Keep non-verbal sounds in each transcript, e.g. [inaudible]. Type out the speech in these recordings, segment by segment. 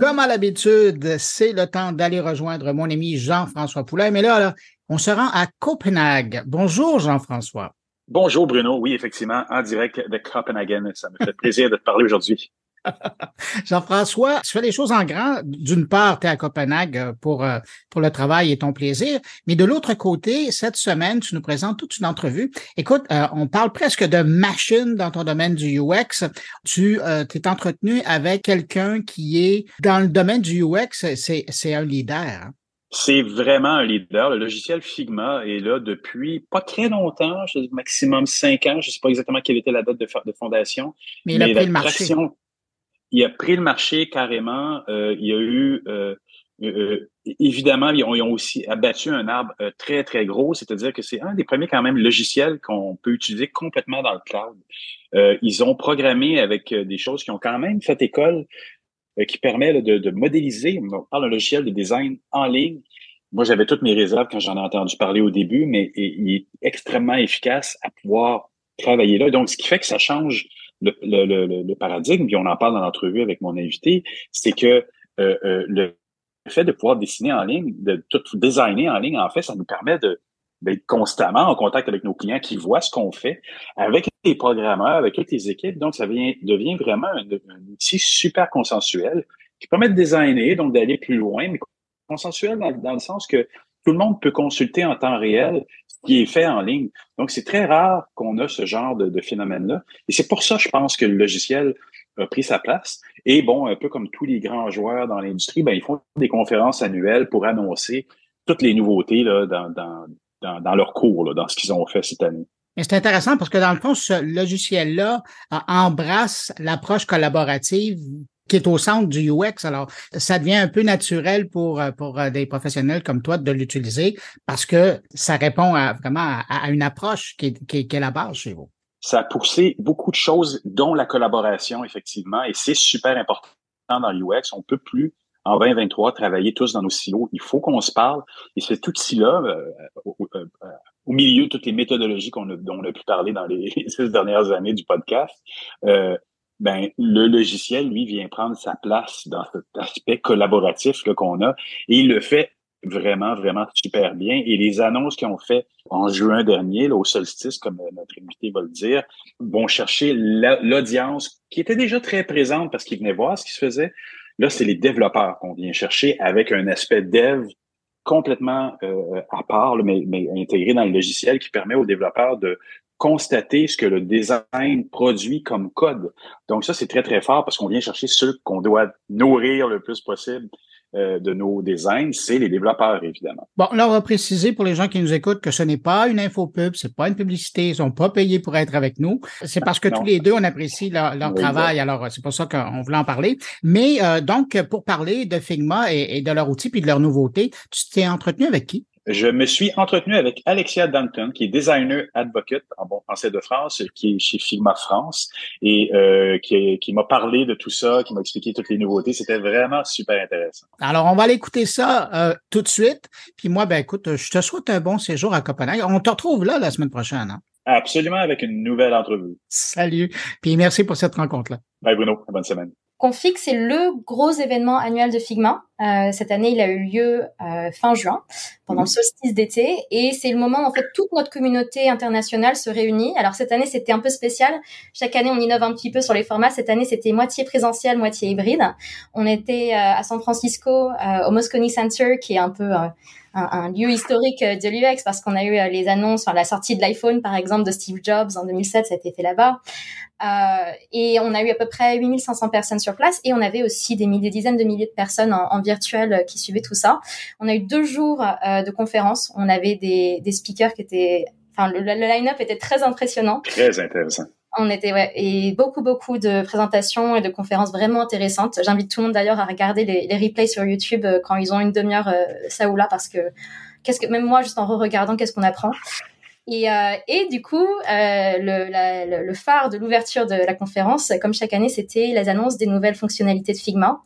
Comme à l'habitude, c'est le temps d'aller rejoindre mon ami Jean-François Poulain. Mais là, on se rend à Copenhague. Bonjour Jean-François. Bonjour Bruno. Oui, effectivement, en direct de Copenhague. Ça me fait plaisir de te parler aujourd'hui. [laughs] Jean-François, tu fais les choses en grand. D'une part, tu es à Copenhague euh, pour, euh, pour le travail et ton plaisir, mais de l'autre côté, cette semaine, tu nous présentes toute une entrevue. Écoute, euh, on parle presque de machine dans ton domaine du UX. Tu t'es entretenu avec quelqu'un qui est dans le domaine du UX, c'est un leader. Hein? C'est vraiment un leader. Le logiciel Figma est là depuis pas très longtemps, maximum cinq ans. Je ne sais pas exactement quelle était la date de, de fondation. Mais il a pris le marché il a pris le marché carrément. Euh, il y a eu, euh, euh, évidemment, ils ont, aussi abattu un arbre très, très gros, c'est-à-dire que c'est un des premiers quand même logiciels qu'on peut utiliser complètement dans le cloud. ils ont programmé avec des choses qui ont quand même fait école, qui permet de, modéliser. On parle d'un logiciel de design en ligne. Moi, j'avais toutes mes réserves quand j'en ai entendu parler au début, mais il est extrêmement efficace à pouvoir travailler là. Donc, ce qui fait que ça change le, le, le, paradigme, puis on en parle dans l'entrevue avec mon invité, c'est que euh, euh, le fait de pouvoir dessiner en ligne, de tout designer en ligne, en fait, ça nous permet de d'être constamment en contact avec nos clients qui voient ce qu'on fait avec les programmeurs, avec toutes les équipes. Donc, ça devient, vraiment un, outil super consensuel qui permet de designer, donc d'aller plus loin, mais consensuel dans, le sens que tout le monde peut consulter en temps réel qui est fait en ligne. Donc, c'est très rare qu'on a ce genre de, phénomène-là. Et c'est pour ça, je pense, que le logiciel a pris sa place. Et bon, un peu comme tous les grands joueurs dans l'industrie, ben, ils font des conférences annuelles pour annoncer toutes les nouveautés là, dans, dans, dans, dans leur cours, dans ce qu'ils ont fait cette année. c'est intéressant parce que dans le fond, ce logiciel-là embrasse l'approche collaborative qui est au centre du UX. Alors, ça devient un peu naturel pour, euh, pour euh, des professionnels comme toi de l'utiliser parce que ça répond à, vraiment à, une approche qui est, qui, est, la base chez vous. Ça a poussé beaucoup de choses, dont la collaboration, effectivement, et c'est super important dans l'UX. On peut plus, en 2023, travailler tous dans nos silos. Il faut qu'on se parle. Et cet outil-là, euh, au, milieu de toutes les méthodologies qu'on a, dont on a pu parler dans les [laughs] six dernières années du podcast, ben le logiciel, lui, vient prendre sa place dans cet aspect collaboratif qu'on a et il le fait vraiment, vraiment super bien. Et les annonces qu'ils ont fait en juin dernier, là, au solstice, comme notre invité va le dire, vont chercher l'audience qui était déjà très présente parce qu'ils venaient voir ce qui se faisait. Là, c'est les développeurs qu'on vient chercher avec un aspect dev complètement euh, à part, mais, mais intégré dans le logiciel qui permet aux développeurs de constater ce que le design produit comme code. Donc ça, c'est très, très fort parce qu'on vient chercher ceux qu'on doit nourrir le plus possible euh, de nos designs, c'est les développeurs, évidemment. Bon, là, on va préciser pour les gens qui nous écoutent que ce n'est pas une infopub, c'est pas une publicité, ils sont pas payés pour être avec nous. C'est parce que tous les deux, on apprécie leur, travail, alors c'est pour ça qu'on voulait en parler. Mais euh, donc, pour parler de Figma et, et de leur outil puis de leur nouveauté, tu t'es entretenu avec qui? Je me suis entretenu avec Alexia Danton, qui est designer advocate en bon français de France, qui est chez Figma France, et euh, qui, qui m'a parlé de tout ça, qui m'a expliqué toutes les nouveautés. C'était vraiment super intéressant. Alors, on va aller écouter ça euh, tout de suite. Puis moi, ben écoute, je te souhaite un bon séjour à Copenhague. On te retrouve là la semaine prochaine. Hein? Absolument, avec une nouvelle entrevue. Salut. Puis merci pour cette rencontre-là. Bye Bruno. Bonne semaine. Config, c'est le gros événement annuel de Figma. Euh, cette année, il a eu lieu euh, fin juin, pendant le mhm. solstice d'été, et c'est le moment où en fait toute notre communauté internationale se réunit. Alors cette année, c'était un peu spécial. Chaque année, on innove un petit peu sur les formats. Cette année, c'était moitié présentiel, moitié hybride. On était euh, à San Francisco, au Moscone Center, qui est un peu un, lieu historique de l'UX parce qu'on a eu les annonces, enfin, la sortie de l'iPhone par exemple de Steve Jobs en 2007, ça a été fait là-bas. Euh, et on a eu à peu près 8500 personnes sur place et on avait aussi des, milliers, des dizaines de milliers de personnes en, en, virtuel qui suivaient tout ça. On a eu deux jours euh, de conférences. On avait des, des speakers qui étaient, enfin le, le line-up était très impressionnant. Très intéressant. On était ouais et beaucoup beaucoup de présentations et de conférences vraiment intéressantes. J'invite tout le monde d'ailleurs à regarder les, les, replays sur YouTube euh, quand ils ont une demi-heure euh, ça ou là parce que qu'est-ce que même moi juste en re-regardant qu'est-ce qu'on apprend. Et, euh, et du coup, euh, le, la, le, phare de l'ouverture de la conférence, comme chaque année, c'était les annonces des nouvelles fonctionnalités de Figma.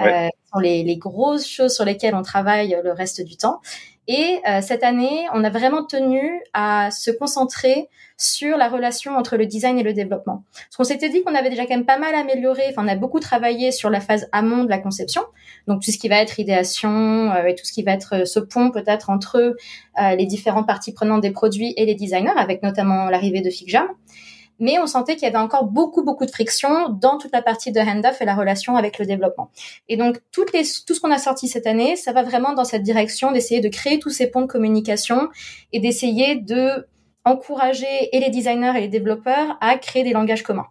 Euh, sont les, les, grosses choses sur lesquelles on travaille le reste du temps. Et euh, cette année, on a vraiment tenu à se concentrer sur la relation entre le design et le développement. Parce qu'on s'était dit qu'on avait déjà quand même pas mal amélioré, enfin on a beaucoup travaillé sur la phase amont de la conception, donc tout ce qui va être idéation euh, et tout ce qui va être euh, ce pont peut-être entre les différentes parties prenantes des produits et les designers, avec notamment l'arrivée de FigJam mais on sentait qu'il y avait encore beaucoup beaucoup de friction dans toute la partie de handoff et la relation avec le développement. Et donc toutes les, tout ce qu'on a sorti cette année, ça va vraiment dans cette direction d'essayer de créer tous ces ponts de communication et d'essayer de encourager et les designers et les développeurs à créer des langages communs.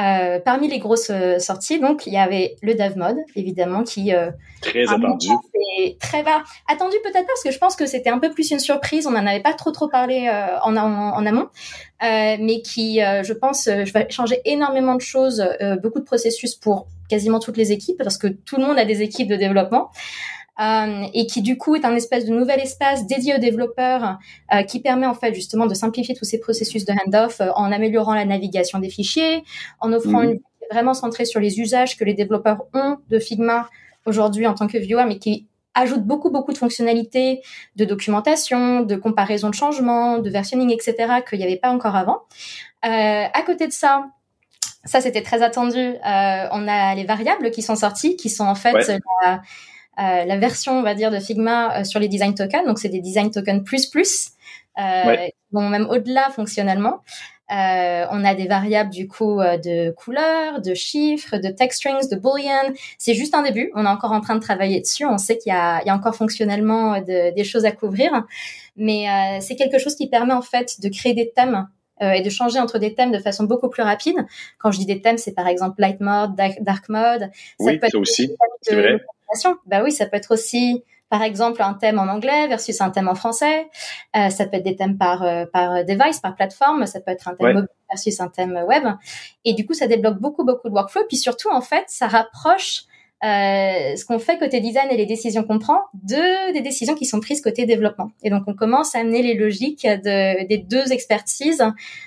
Euh, parmi les grosses euh, sorties, donc il y avait le Dev Mode, évidemment, qui euh, très attendu, très bas, attendu peut-être parce que je pense que c'était un peu plus une surprise, on n'en avait pas trop trop parlé euh, en, en, en, amont, mais qui, je pense, je vais changer énormément de choses, beaucoup de processus pour quasiment toutes les équipes parce que tout le monde a des équipes de développement. Euh, et qui du coup est un espèce de nouvel espace dédié aux développeurs euh, qui permet en fait justement de simplifier tous ces processus de handoff euh, en améliorant la navigation des fichiers, en offrant mhm. une vraiment centrée sur les usages que les développeurs ont de Figma aujourd'hui en tant que viewer, mais qui ajoute beaucoup beaucoup de fonctionnalités de documentation, de comparaison de changements, de versionning, etc. qu'il n'y avait pas encore avant. Euh, à côté de ça, ça c'était très attendu. Euh, on a les variables qui sont sorties, qui sont en fait la, euh, la version, on va dire, de Figma euh, sur les design tokens. Donc, c'est des design tokens plus plus, euh, vont même au-delà fonctionnellement. Euh, on a des variables du coup de couleurs, de chiffres, de text strings, de boolean. C'est juste un début. On est encore en train de travailler dessus. On sait qu'il y y a encore fonctionnellement des choses à couvrir, mais euh, c'est quelque chose qui permet en fait de créer des thèmes euh, et de changer entre des thèmes de façon beaucoup plus rapide. Quand je dis des thèmes, c'est par exemple light mode, dark mode. Ça oui, peut être aussi. C'est vrai. Bah oui, ça peut être aussi par exemple un thème en anglais versus un thème en français. Euh, ça peut être des thèmes par euh, par device, par plateforme. Ça peut être un thème mobile versus un thème web. Et du coup, ça débloque beaucoup beaucoup de workflow. Puis surtout, en fait, ça rapproche euh, ce qu'on fait côté design et les décisions qu'on prend de des décisions qui sont prises côté développement. Et donc, on commence à amener les logiques de, des deux expertises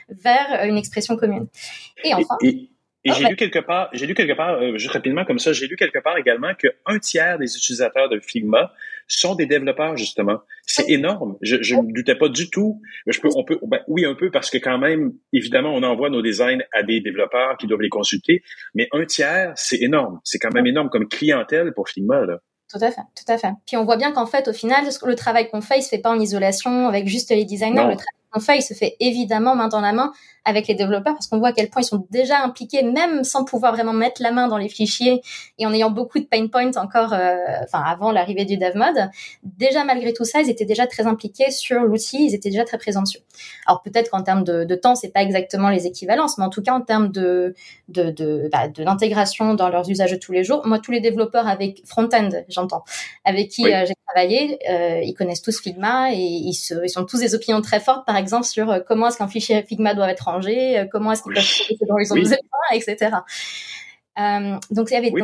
vers une expression commune. Et enfin. Et j'ai lu quelque part, j'ai lu quelque part, euh, juste rapidement comme ça, j'ai lu quelque part également qu'un tiers des utilisateurs de Figma sont des développeurs justement. C'est énorme. Je, je ne doutais pas du tout. Je peux, on peut, ben, oui un peu parce que quand même, évidemment, on envoie nos designs à des développeurs qui doivent les consulter. Mais un tiers, c'est énorme. C'est quand même énorme comme clientèle pour Figma là. Tout à fait, tout à fait. Puis on voit bien qu'en fait, au final, le travail qu'on fait, il se fait pas en isolation avec juste les designers. Le travail qu'on fait, il se fait évidemment main dans la main avec les développeurs parce qu'on voit à quel point ils sont déjà impliqués, même sans pouvoir vraiment mettre la main dans les fichiers et en ayant beaucoup de pain points encore, euh, enfin avant l'arrivée du dev mode. Déjà malgré tout ça, ils étaient déjà très impliqués sur l'outil, ils étaient déjà très présents dessus. Alors peut-être qu'en termes de, de temps, c'est pas exactement les équivalences, mais en tout cas en termes de de de, bah, de l'intégration dans leurs usages de tous les jours. Moi, tous les développeurs avec front-end, j'entends, avec qui euh, j'ai travaillé, euh, ils connaissent tous Figma et ils, se, ils sont tous des opinions très fortes, par exemple sur euh, comment est-ce qu'un fichier Figma doit être euh, comment est-ce qu'ils peuvent trouver dans les etc. Euh, donc il y avait oui,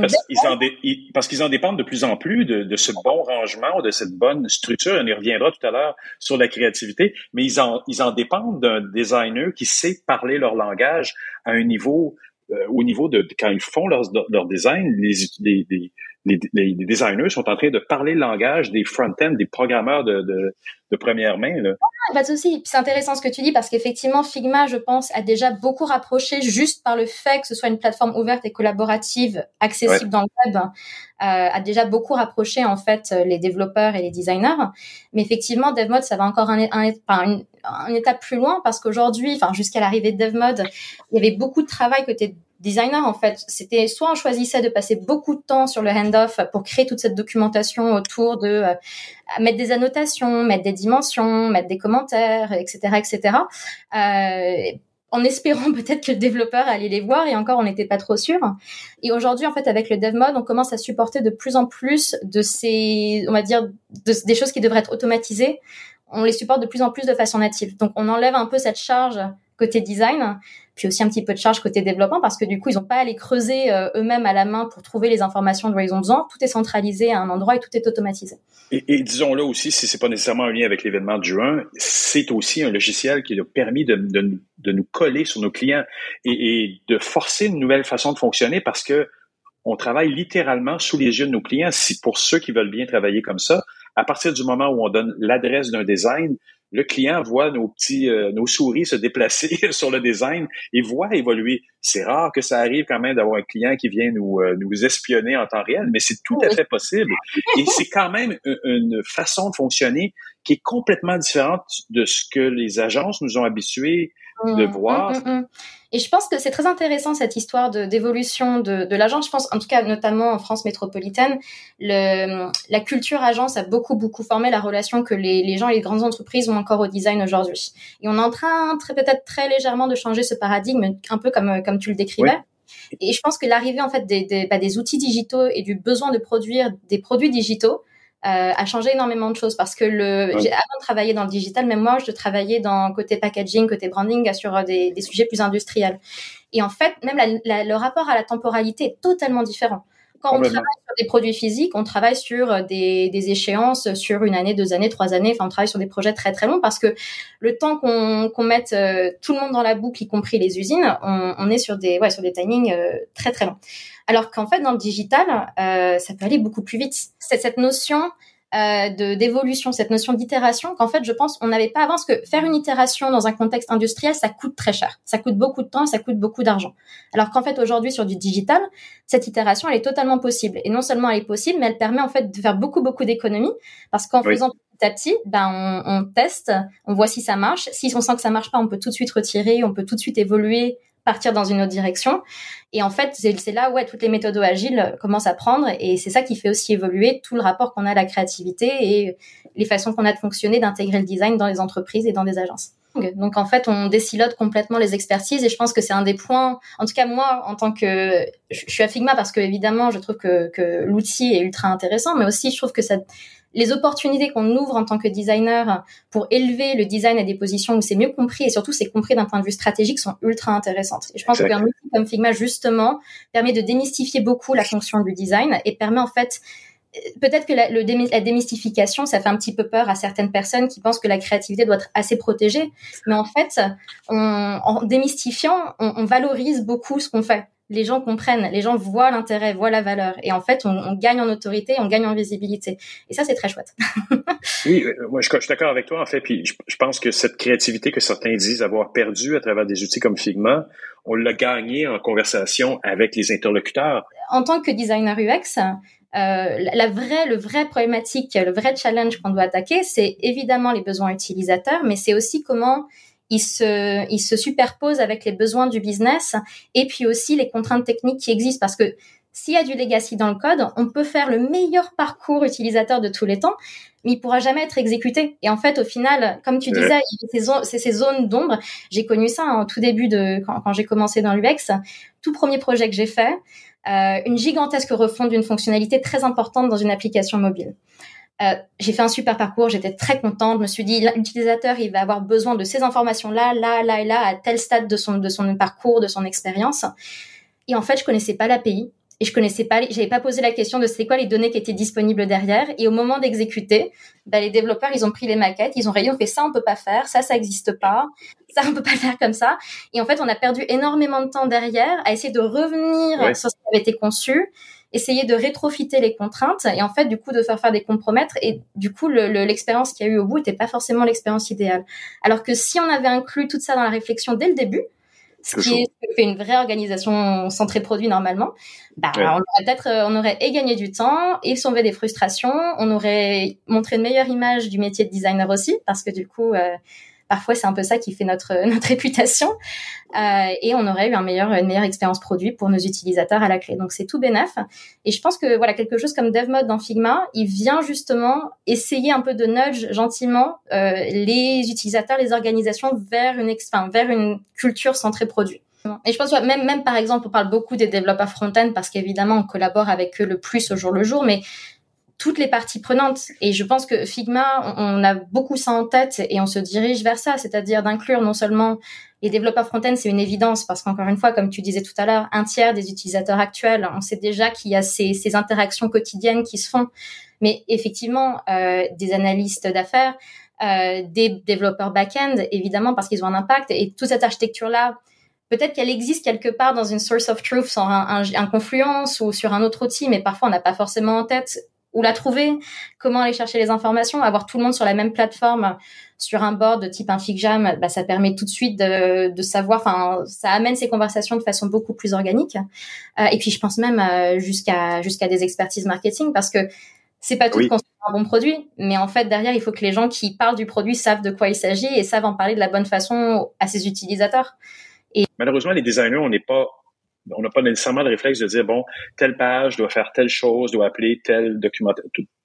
parce, qu'ils en dépendent de plus en plus de, de, ce bon rangement, de cette bonne structure. On y reviendra tout à l'heure sur la créativité, mais ils en, ils en dépendent d'un designer qui sait parler leur langage à un niveau, euh, au niveau de, quand ils font leur, leur design, les, les, les les, les, designers sont en train de parler le langage des front-end, des programmeurs de, de, de première main. Là. Ah, pas de souci. C'est intéressant ce que tu dis parce qu'effectivement, Figma, je pense, a déjà beaucoup rapproché juste par le fait que ce soit une plateforme ouverte et collaborative, accessible dans le web, euh, a déjà beaucoup rapproché en fait les développeurs et les designers. Mais effectivement, DevMode, ça va encore un, un, un, un étape plus loin parce qu'aujourd'hui, enfin jusqu'à l'arrivée de DevMode, il y avait beaucoup de travail côté designer en fait. C'était soit on choisissait de passer beaucoup de temps sur le handoff pour créer toute cette documentation autour de euh, mettre des annotations, mettre des dimensions, mettre des commentaires, etc., etc. Euh, en espérant [laughs] peut-être que le développeur allait les voir et encore on n'était pas trop sûr. Et aujourd'hui en fait avec le dev mode on commence à supporter de plus en plus de ces on va dire des choses qui devraient être automatisées. On les supporte de plus en plus de façon native. Donc on enlève un peu cette charge côté design, puis aussi un petit peu de charge côté développement parce que du coup ils n'ont pas à aller creuser euh, eux-mêmes à la main pour trouver les informations dont ils ont besoin. Tout est centralisé à un endroit et tout est automatisé. Et, disons-le aussi, si c'est pas nécessairement un lien avec l'événement de juin, c'est aussi un logiciel qui a permis de, de, nous coller sur nos clients et, et, de forcer une nouvelle façon de fonctionner parce que on travaille littéralement sous les yeux de nos clients. Si pour ceux qui veulent bien travailler comme ça, à partir du moment où on donne l'adresse d'un design, le client voit nos petits, euh, nos souris se déplacer [laughs] sur le design et voit évoluer. C'est rare que ça arrive quand même d'avoir un client qui vient nous, euh, nous espionner en temps réel, mais c'est tout à fait possible. Et c'est quand même une façon de fonctionner qui est complètement différente de ce que les agences nous ont habitués de mmh, voir. Mmh, mmh, et je pense que c'est très intéressant cette histoire de d'évolution de, de l'agence. Je pense, en tout cas, notamment en France métropolitaine, le, la culture agence a beaucoup beaucoup formé la relation que les, les gens et les grandes entreprises ont encore au design aujourd'hui. Et on est en train, très peut-être très légèrement, de changer ce paradigme, un peu comme comme tu le décrivais. Et je pense que l'arrivée en fait des, des, bah, des outils digitaux et du besoin de produire des produits digitaux euh, a changé énormément de choses parce que le j'ai avant de travailler dans le digital, même moi, je travaillais dans côté packaging, côté branding sur euh, des, des sujets plus industriels. Et en fait, même la, le rapport à la temporalité est totalement différent. Quand on travaille sur des produits physiques, on travaille sur euh, des, des, échéances sur une année, deux années, trois années. Enfin, on travaille sur des projets très très longs parce que le temps qu'on qu'on mette tout le monde dans la boucle, y compris les usines, on, on est sur des ouais sur des timings très très longs. Alors qu'en fait, dans le digital, euh, ça peut aller beaucoup plus vite. C'est cette notion euh, de d'évolution, cette notion d'itération qu'en fait, je pense, on n'avait pas avant. Parce que faire une itération dans un contexte industriel, ça coûte très cher. Ça coûte beaucoup de temps ça coûte beaucoup d'argent. Alors qu'en fait, aujourd'hui, sur du digital, cette itération, elle est totalement possible. Et non seulement elle est possible, mais elle permet en fait de faire beaucoup, beaucoup d'économies. Parce qu'en faisant petit à petit, ben, on, on, teste, on voit si ça marche. Si on sent que ça marche pas, on peut tout de suite retirer, on peut tout de suite évoluer partir dans une autre direction. Et en fait, c'est là où ouais, toutes les méthodes agiles commencent à prendre. Et c'est ça qui fait aussi évoluer tout le rapport qu'on a à la créativité et les façons qu'on a de fonctionner, d'intégrer le design dans les entreprises et dans des agences. Donc en fait, on décilote complètement les expertises et je pense que c'est un des points. En tout cas, moi, en tant que, je suis à Figma parce que évidemment, je trouve que, que l'outil est ultra intéressant, mais aussi je trouve que ça, les opportunités qu'on ouvre en tant que designer pour élever le design à des positions où c'est mieux compris et surtout c'est compris d'un point de vue stratégique sont ultra intéressantes. Et je pense qu'un outil comme Figma justement permet de démystifier beaucoup la fonction du design et permet en fait peut-être que la, le la, démystification, ça fait un petit peu peur à certaines personnes qui pensent que la créativité doit être assez protégée. Mais en fait, on, en démystifiant, on, on valorise beaucoup ce qu'on fait les gens comprennent, les gens voient l'intérêt, voient la valeur. Et en fait, on, on, gagne en autorité, on gagne en visibilité. Et ça, c'est très chouette. [laughs] oui, euh, moi, je, je suis d'accord avec toi, en fait. Puis je, je, pense que cette créativité que certains disent avoir perdue à travers des outils comme Figma, on l'a gagnée en conversation avec les interlocuteurs. En tant que designer UX, euh, la vraie, le vrai problématique, le vrai challenge qu'on doit attaquer, c'est évidemment les besoins utilisateurs, mais c'est aussi comment il se, il se superpose avec les besoins du business et puis aussi les contraintes techniques qui existent parce que s'il y a du legacy dans le code, on peut faire le meilleur parcours utilisateur de tous les temps, mais il pourra jamais être exécuté. Et en fait, au final, comme tu disais, c'est ces, zones d'ombre. J'ai connu ça hein, au tout début de quand, quand j'ai commencé dans l'UX. Tout premier projet que j'ai fait, euh, une gigantesque refonte d'une fonctionnalité très importante dans une application mobile. Euh, j'ai fait un super parcours, j'étais très contente. Je me suis dit, l'utilisateur, il va avoir besoin de ces informations-là, là, là et là, à tel stade de son, de son parcours, de son expérience. Et en fait, je connaissais pas l'API et je connaissais pas, j'avais pas posé la question de c'est quoi les données qui étaient disponibles derrière. Et au moment d'exécuter, bah, les développeurs, ils ont pris les maquettes, ils ont rayé, on fait ça, on peut pas faire, ça, ça existe pas, ça, on peut pas [laughs] faire comme ça. Et en fait, on a perdu énormément de temps derrière à essayer de revenir sur ce qui avait été conçu essayer de rétrofiter les contraintes et en fait du coup de faire faire des compromètres et du coup l'expérience qu'il y a eu au bout n'était pas forcément l'expérience idéale. Alors que si on avait inclus tout ça dans la réflexion dès le début, ce qui est fait une vraie organisation centrée produit normalement, bah, on aurait peut-être, euh, on aurait et gagné du temps et sauvé des frustrations, on aurait montré une meilleure image du métier de designer aussi, parce que du coup, euh, Parfois, c'est un peu ça qui fait notre [laughs] notre réputation. Euh, et on aurait eu un meilleur, une meilleure expérience produit pour nos utilisateurs à la clé. Donc c'est tout bénef. Et je pense que voilà quelque chose comme DevMode dans Figma, il vient justement essayer un peu de nudge gentiment euh, les utilisateurs, les organisations vers une, enfin, vers une culture centrée produit. Et je pense même, même par exemple, on parle beaucoup des développeurs front-end parce qu'évidemment, on collabore avec eux le plus au jour le jour, mais toutes les parties prenantes. Et je pense que Figma, on, a beaucoup ça en tête et on se dirige vers ça, c'est-à-dire d'inclure non seulement les développeurs front-end, c'est une évidence parce qu'encore une fois, comme tu disais tout à l'heure, un tiers des utilisateurs actuels, on sait déjà qu'il y a ces, interactions quotidiennes qui se font. Mais effectivement, euh, des analystes d'affaires, euh, des développeurs back-end, évidemment, parce qu'ils ont un impact. Et toute cette architecture-là, peut-être qu'elle existe quelque part dans une source of truth, sur un, un, Confluence ou sur un autre outil, mais parfois on n'a pas forcément en tête où la trouver, comment aller chercher les informations, avoir tout le monde sur la même plateforme sur un board de type un FigJam, bah, ça permet tout de suite de, de savoir, enfin, ça amène ces conversations de façon beaucoup plus organique. Euh, et puis, je pense même euh, jusqu'à jusqu'à des expertises marketing parce que c'est pas tout de construire un bon produit, mais en fait derrière il faut que les gens qui parlent du produit savent de quoi il s'agit et savent en parler de la bonne façon à ses utilisateurs. Et malheureusement les designers on n'est pas on n'a pas nécessairement le réflexe de dire bon telle page doit faire telle chose doit appeler tel document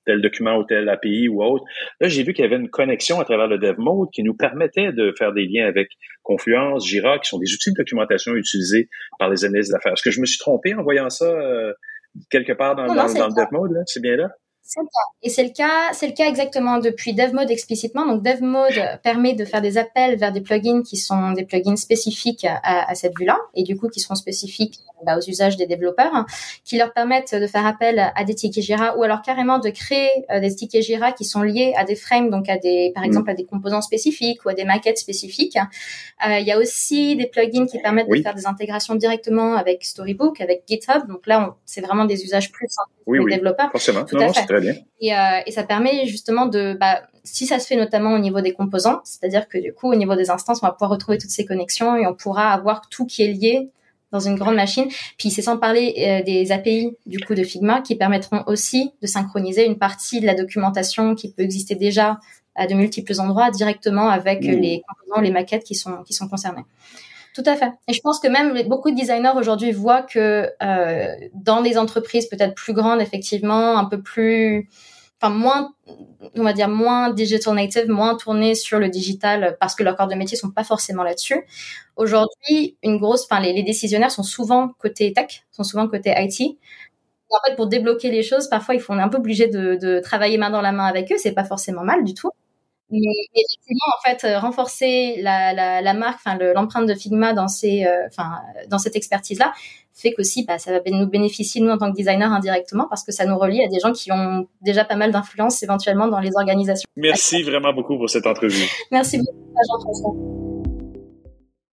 tel document ou tel API ou autre. Là, j'ai vu qu'il y avait une connexion à travers le dev mode qui nous permettait de faire des liens avec Confluence, Jira, qui sont des outils de documentation utilisés par les analystes d'affaires. Est-ce que je me suis trompé en voyant ça euh, quelque part dans, dans le dev mode? C'est bien là? C'est le cas. Et c'est le cas, c'est le cas exactement depuis DevMode explicitement. Donc DevMode permet de faire des appels vers des plugins qui sont des plugins spécifiques à, à cette vue-là et du coup qui seront spécifiques bah, aux usages des développeurs, qui leur permettent de faire appel à des tickets Jira ou alors carrément de créer euh, des tickets Jira qui sont liés à des frames, donc à des, par mm. exemple, à des composants spécifiques ou à des maquettes spécifiques. Euh, il y a aussi des plugins qui permettent de faire des intégrations directement avec Storybook, avec GitHub. Donc là, c'est vraiment des usages plus simples pour les développeurs. Forcément. Tout à fait. Très bien. Et, euh, et, ça permet justement de, bah, si ça se fait notamment au niveau des composants, c'est-à-dire que du coup, au niveau des instances, on va pouvoir retrouver toutes ces connexions et on pourra avoir tout qui est lié dans une grande machine. Puis c'est sans parler euh, des API du coup de Figma qui permettront aussi de synchroniser une partie de la documentation qui peut exister déjà à de multiples endroits directement avec mmh. les composants, les maquettes qui sont qui sont concernés. Tout à fait. Et je pense que même beaucoup de designers aujourd'hui voient que euh, dans des entreprises peut-être plus grandes, effectivement, un peu plus enfin moins, on va dire moins digital native, moins tourné sur le digital parce que leurs corps de métier sont pas forcément là-dessus. Aujourd'hui, une grosse, enfin les, décisionnaires sont souvent côté tech, sont souvent côté IT. En fait, pour débloquer les choses, parfois, il faut, on est un peu obligé de, de travailler main dans la main avec eux. C'est pas forcément mal du tout. Mais effectivement, en fait, euh, renforcer la, la, la marque, enfin l'empreinte de Figma dans ces, euh, enfin dans cette expertise-là, fait qu'aussi, bah, ça va nous bénéficier nous en tant que designer indirectement parce que ça nous relie à des gens qui ont déjà pas mal d'influence éventuellement dans les organisations. Merci vraiment beaucoup pour cette entrevue. Merci beaucoup, Jean-François.